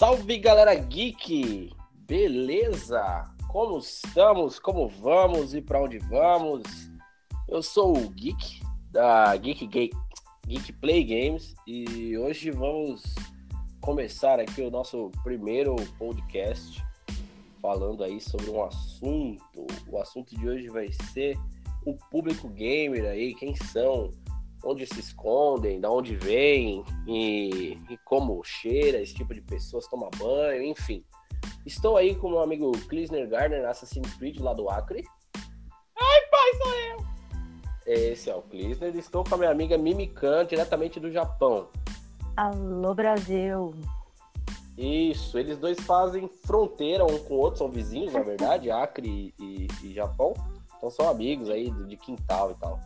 Salve galera geek! Beleza? Como estamos? Como vamos e para onde vamos? Eu sou o Geek da Geek, Geek, Geek Play Games e hoje vamos começar aqui o nosso primeiro podcast falando aí sobre um assunto. O assunto de hoje vai ser o público gamer aí, quem são, onde se escondem, da onde vêm e, e, como cheira esse tipo de pessoas, toma banho, enfim. Estou aí com meu amigo Klisner Gardner, Assassin's Creed lá do Acre. Ai, pai, sou eu! Esse é o Klisner. Estou com a minha amiga Mimikan, diretamente do Japão. Alô, Brasil! Isso, eles dois fazem fronteira um com o outro, são vizinhos, na verdade, Acre e, e Japão. Então são amigos aí de quintal e tal.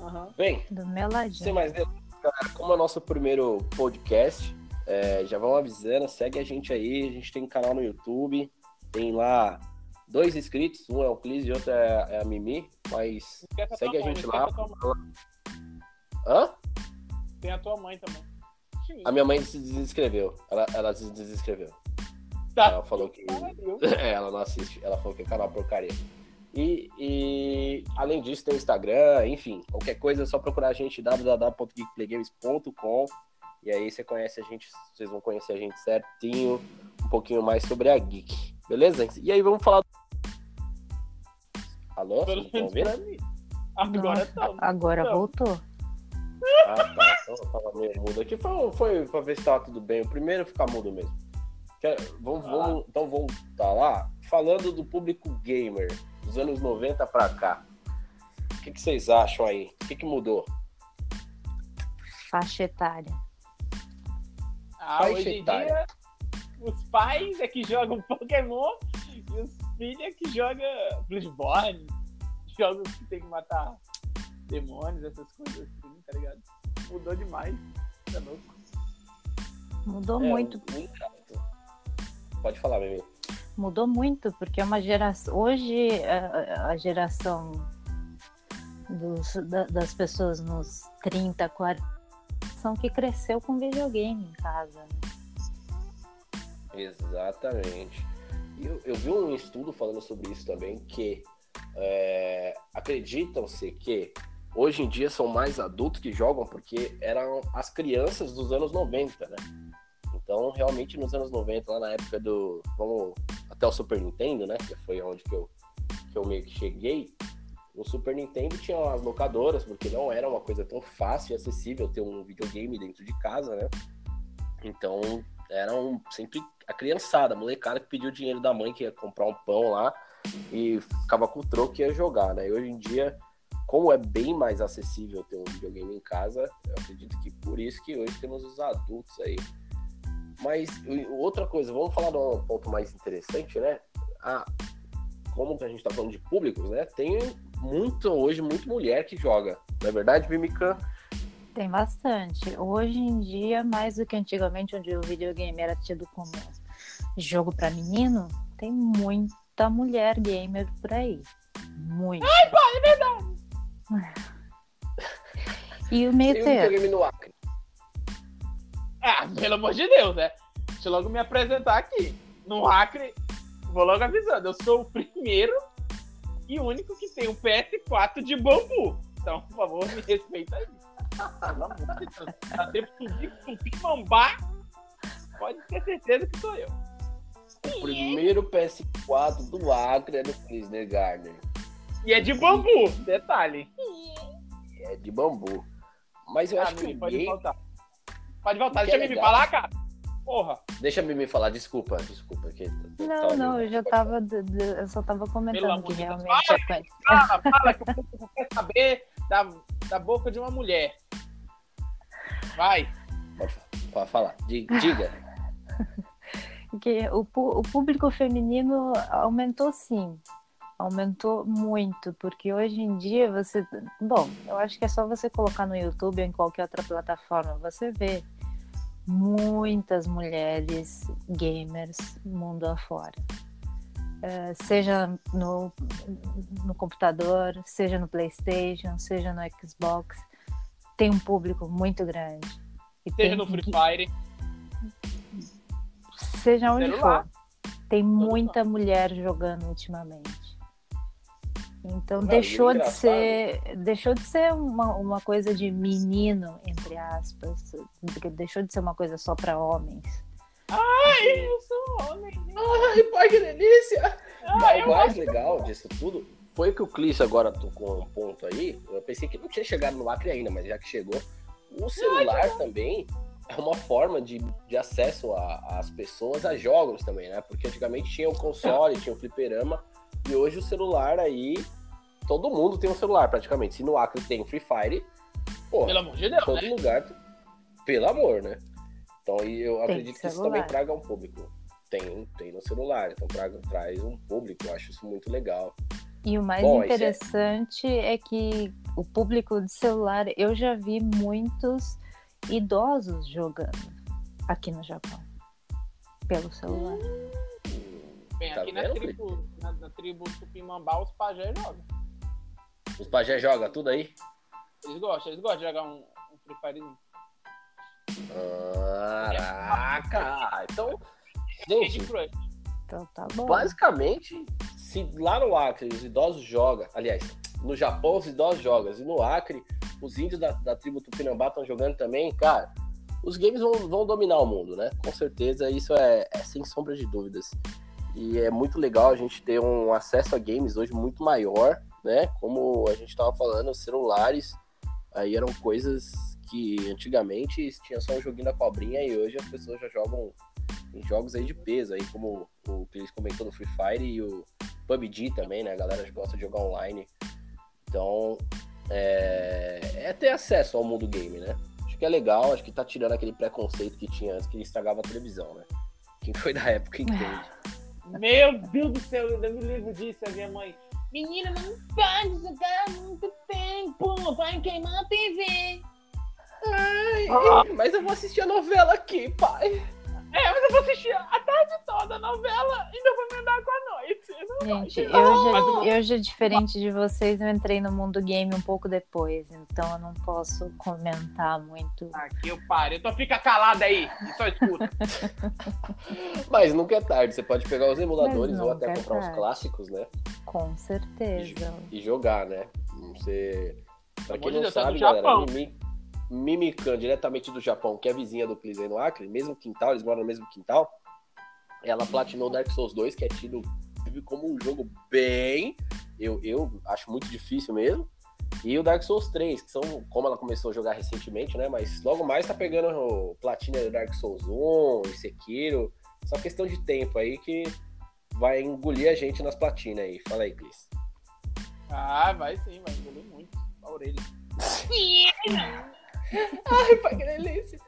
Uhum. Bem, Do meu ladinho. sem mais delongas, galera, como é o nosso primeiro podcast, é, já vão avisando, segue a gente aí, a gente tem um canal no YouTube, tem lá dois inscritos, um é o Clis e outro é, é a Mimi, mas Esquece segue a mãe, gente lá. a. Hã? Tem a tua mãe também. A minha mãe se desinscreveu, ela, ela se desinscreveu. Tá. Ela falou que É, ela não assiste, ela falou que é canal porcaria. E, e, além disso, tem o Instagram, enfim, qualquer coisa é só procurar a gente www.geekplaygames.com e aí você conhece a gente, vocês vão conhecer a gente certinho, um pouquinho mais sobre a Geek, beleza? E aí vamos falar. Alô? Pelo Vocês estão menos ouvindo? pra mim. Agora tá. Agora Então. voltou. Ah, tá. Então eu tava meio mudo aqui. Foi, foi pra ver se tava tudo bem. O primeiro é ficar mudo mesmo. Quer- Vamos, Ah. vamos, então vamos tá lá. Falando do público gamer, dos anos 90 pra cá. O que, que vocês acham aí? O que, que mudou? Faixa etária. Ah, Faixa hoje em etária. dia, os pais é que jogam Pokémon e os filhos é que jogam Bloodborne. Jogos que tem que matar demônios, essas coisas assim, tá ligado? Mudou demais. Tá louco. Mudou É, muito. um- Pode falar, Mimi. Mudou muito, porque é uma geração. Hoje, a, geração dos- da- das pessoas nos 30, 40 são que cresceu com videogame em casa. né? Exatamente. Eu, eu vi um estudo falando sobre isso também, que é, acreditam-se que hoje em dia são mais adultos que jogam porque eram as crianças dos anos 90, né? Então, realmente, nos anos 90, lá na época do. Vamos até o Super Nintendo, né? Que foi onde que eu, que eu meio que cheguei. O Super Nintendo tinha as locadoras, porque não era uma coisa tão fácil e acessível ter um videogame dentro de casa, né? Então, eram sempre a criançada, a molecada que pediu dinheiro da mãe que ia comprar um pão lá e ficava com o troco e ia jogar, né? E hoje em dia, como é bem mais acessível ter um videogame em casa, eu acredito que por isso que hoje temos os adultos aí. Mas outra coisa, vamos falar de um ponto mais interessante, né? Ah, como que a gente tá falando de públicos, né? Tem muito, hoje, muito mulher que joga. Não é verdade, Mimica? Tem bastante. Hoje em dia, mais do que antigamente, onde o videogame era tido como jogo para menino, tem muita mulher gamer por aí. Muita. Ai, pai, é verdade! E o meio Tem termo. Ah, pelo amor de Deus, né? Deixa eu logo me apresentar aqui. No Acre, vou logo avisando, eu sou o primeiro e único que tem um PS4 de bambu. Então, por favor, me respeita aí. Pelo amor de Deus. Tá tempo subir com Pimambá, pode ter certeza que sou eu. O primeiro PS4 do Acre é do Kisner Gardner. E é de bambu, detalhe. É de bambu. Mas eu Ah, acho que o pode gay... voltar. Pode voltar, que deixa é eu me falar, cara. Porra. Deixa a Mimi falar, desculpa, desculpa. Que Não, não, eu já tava. Eu só tava comentando que realmente é. Fala, fala que o público quer saber da, da boca de uma mulher. Vai. Pode, pode falar. Di- Diga. que o, o público feminino aumentou sim. Aumentou muito, porque hoje em dia você. Bom, eu acho que é só você colocar no YouTube ou em qualquer outra plataforma, você vê muitas mulheres gamers mundo afora. Eh, seja no, no computador, seja no PlayStation, seja no Xbox, tem um público muito grande. E Seja no Free que- Fire. Seja onde Celular. for. Tem muita mulher jogando ultimamente. Então Não, deixou é de ser. Deixou de ser uma, uma coisa de menino, entre aspas. Deixou de ser uma coisa só para homens. Ai, eu sou homem. Ai, pai, que delícia! Ai, o mais legal disso tudo foi que o Clis agora tocou um ponto aí. Eu pensei que não tinha chegado no Acre ainda, mas já que chegou, o celular também é uma forma de, de acesso a- às pessoas a jogos também, né? Porque antigamente tinha o console, tinha o fliperama, e hoje o celular aí. Todo mundo tem um celular praticamente. Se no Acre tem Free Fire, pô, Pelo amor de Deus, todo né? lugar. Pelo amor, né? Então, e eu Tem acredito que isso também traga um público. Tem, tem no celular, então traga, traz um público, eu acho isso muito legal. E o mais Bom, é- interessante é... que o público de celular, eu já vi muitos idosos jogando aqui no Japão. Pelo celular. Bem, Tá aqui na vendo, tribo, na, na tribo Tupimambá, os pajés jogam. Os pajé jogam tudo aí? Eles gostam, eles gostam de jogar um, um Free. Caraca! Então, de gente. Então tá bom. basicamente, se lá no Acre os idosos jogam, aliás, no Japão os idosos jogam, e no Acre os índios da, da tribo Tupinambá estão jogando também, cara, os games vão, vão dominar o mundo, né? Com certeza, isso é, é sem sombra de dúvidas. E é muito legal a gente ter um acesso a games hoje muito maior, né? Como a gente estava falando, os celulares aí eram coisas que antigamente tinha só um joguinho da cobrinha e hoje as pessoas já jogam em jogos aí de peso, aí como o que eles comentou do Free Fire e o PUBG também, né? A galera gosta de jogar online. Então, é, é ter acesso ao mundo game, né? Acho que é legal, acho que tá tirando aquele preconceito que tinha antes, que estragava a televisão, né? Quem foi da época entende. Meu Deus do céu, eu me livro disso, a minha mãe. Menina, não pode jogar muito tempo, vai queimar a TV. Ai, Ah. mas eu vou assistir a novela aqui, pai. É, mas eu vou assistir a tarde toda a novela, ainda vou emendar com a noite. Gente, eu já, eu já, diferente de vocês, eu entrei no mundo game um pouco depois, então eu não posso comentar muito. Aqui eu paro, então fica calada aí, e só escuta. Mas nunca é tarde, você pode pegar os emuladores ou até é comprar os tarde. clássicos, né? Com certeza. E jogar, né? Você. Pra quem não Deus, é do sabe, galera, Japão. Mimi, Mimikan, diretamente do Japão, que é vizinha do Clis aí no Acre, mesmo quintal, eles moram no mesmo quintal. Ela platinou Dark Souls 2, que é tido como um jogo bem. Eu, eu acho muito difícil mesmo. E o Dark Souls 3, que são como ela começou a jogar recentemente, né? Mas logo mais tá pegando o platina do Dark Souls 1 e Sekiro. Só questão de tempo aí que vai engolir a gente nas platinas aí. Fala aí, Clis. Ah, vai sim, vai engolir muito a orelha. Ai, pai, que delícia.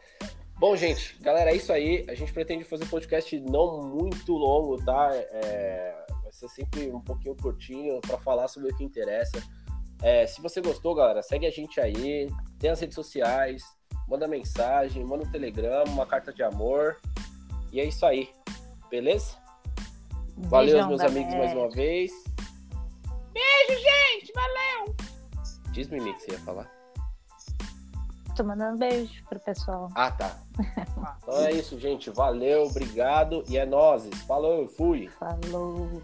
Bom, gente, galera, é isso aí. A gente pretende fazer um podcast não muito longo, tá? É, vai ser sempre um pouquinho curtinho para falar sobre o que interessa. É, se você gostou, galera, segue a gente aí. Tem as redes sociais, manda mensagem, manda um telegrama, uma carta de amor. E é isso aí. Beleza? Valeu, Beijão meus da amigos, mais uma vez. Beijo, gente, valeu! Diz, Mimi, que você ia falar. Tô mandando beijo pro pessoal. Ah, tá. Então é isso, gente. Valeu, obrigado. E é nozes. Falou, fui. Falou.